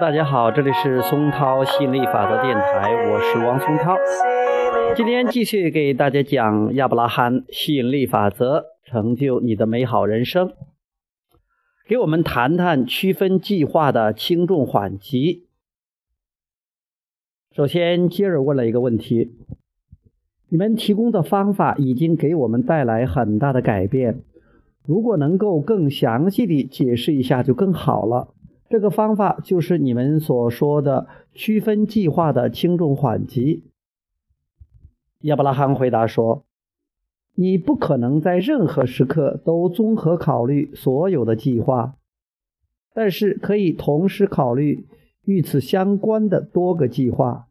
大家好，这里是松涛吸引力法则电台，我是王松涛。今天继续给大家讲亚伯拉罕吸引力法则，成就你的美好人生。给我们谈谈区分计划的轻重缓急。首先，吉尔问了一个问题：你们提供的方法已经给我们带来很大的改变，如果能够更详细的解释一下就更好了。这个方法就是你们所说的区分计划的轻重缓急。亚伯拉罕回答说：“你不可能在任何时刻都综合考虑所有的计划，但是可以同时考虑与此相关的多个计划。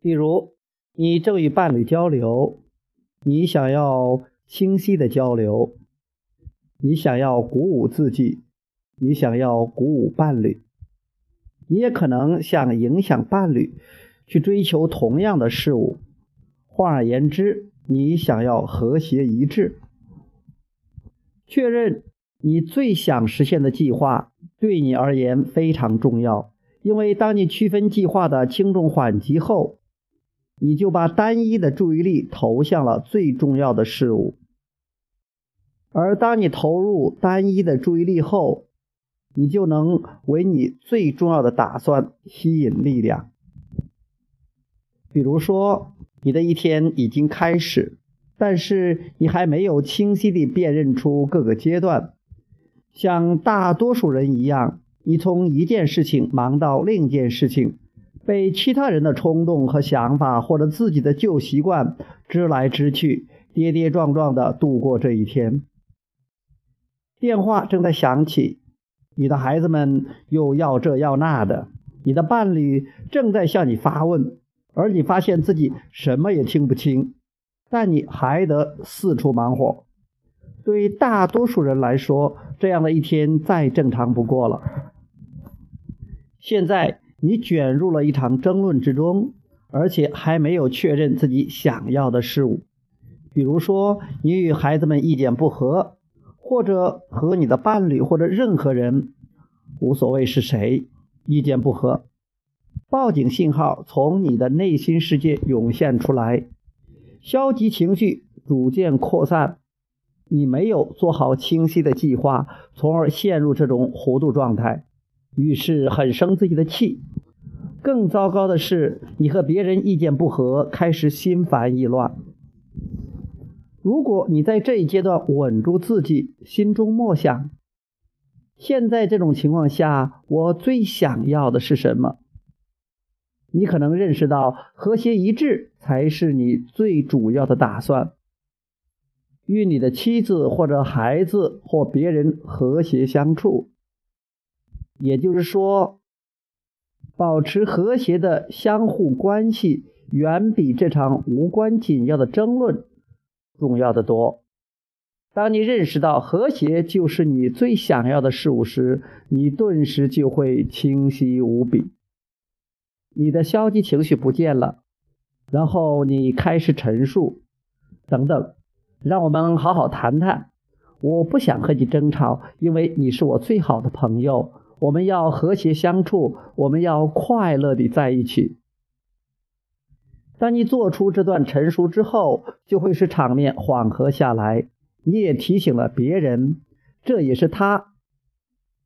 例如，你正与伴侣交流，你想要清晰的交流，你想要鼓舞自己。”你想要鼓舞伴侣，你也可能想影响伴侣去追求同样的事物。换而言之，你想要和谐一致。确认你最想实现的计划对你而言非常重要，因为当你区分计划的轻重缓急后，你就把单一的注意力投向了最重要的事物。而当你投入单一的注意力后，你就能为你最重要的打算吸引力量。比如说，你的一天已经开始，但是你还没有清晰地辨认出各个阶段。像大多数人一样，你从一件事情忙到另一件事情，被其他人的冲动和想法或者自己的旧习惯支来支去，跌跌撞撞地度过这一天。电话正在响起。你的孩子们又要这要那的，你的伴侣正在向你发问，而你发现自己什么也听不清，但你还得四处忙活。对大多数人来说，这样的一天再正常不过了。现在你卷入了一场争论之中，而且还没有确认自己想要的事物，比如说你与孩子们意见不合。或者和你的伴侣或者任何人，无所谓是谁，意见不合，报警信号从你的内心世界涌现出来，消极情绪逐渐扩散，你没有做好清晰的计划，从而陷入这种糊涂状态，于是很生自己的气。更糟糕的是，你和别人意见不合，开始心烦意乱。如果你在这一阶段稳住自己，心中默想：现在这种情况下，我最想要的是什么？你可能认识到，和谐一致才是你最主要的打算。与你的妻子或者孩子或别人和谐相处，也就是说，保持和谐的相互关系，远比这场无关紧要的争论。重要的多。当你认识到和谐就是你最想要的事物时，你顿时就会清晰无比。你的消极情绪不见了，然后你开始陈述，等等。让我们好好谈谈。我不想和你争吵，因为你是我最好的朋友。我们要和谐相处，我们要快乐地在一起。当你做出这段陈述之后，就会使场面缓和下来。你也提醒了别人，这也是他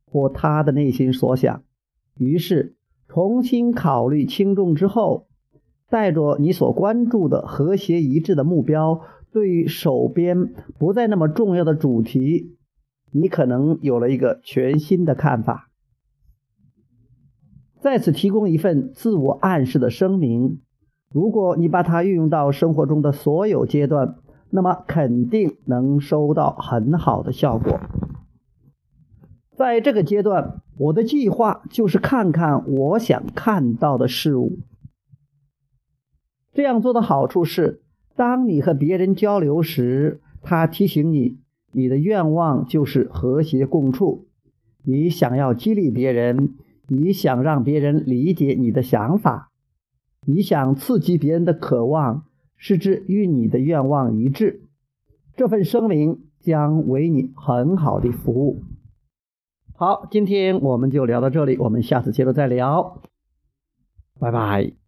或他的内心所想。于是，重新考虑轻重之后，带着你所关注的和谐一致的目标，对于手边不再那么重要的主题，你可能有了一个全新的看法。在此提供一份自我暗示的声明。如果你把它运用到生活中的所有阶段，那么肯定能收到很好的效果。在这个阶段，我的计划就是看看我想看到的事物。这样做的好处是，当你和别人交流时，他提醒你，你的愿望就是和谐共处。你想要激励别人，你想让别人理解你的想法。你想刺激别人的渴望，是指与你的愿望一致，这份声明将为你很好的服务。好，今天我们就聊到这里，我们下次接着再聊，拜拜。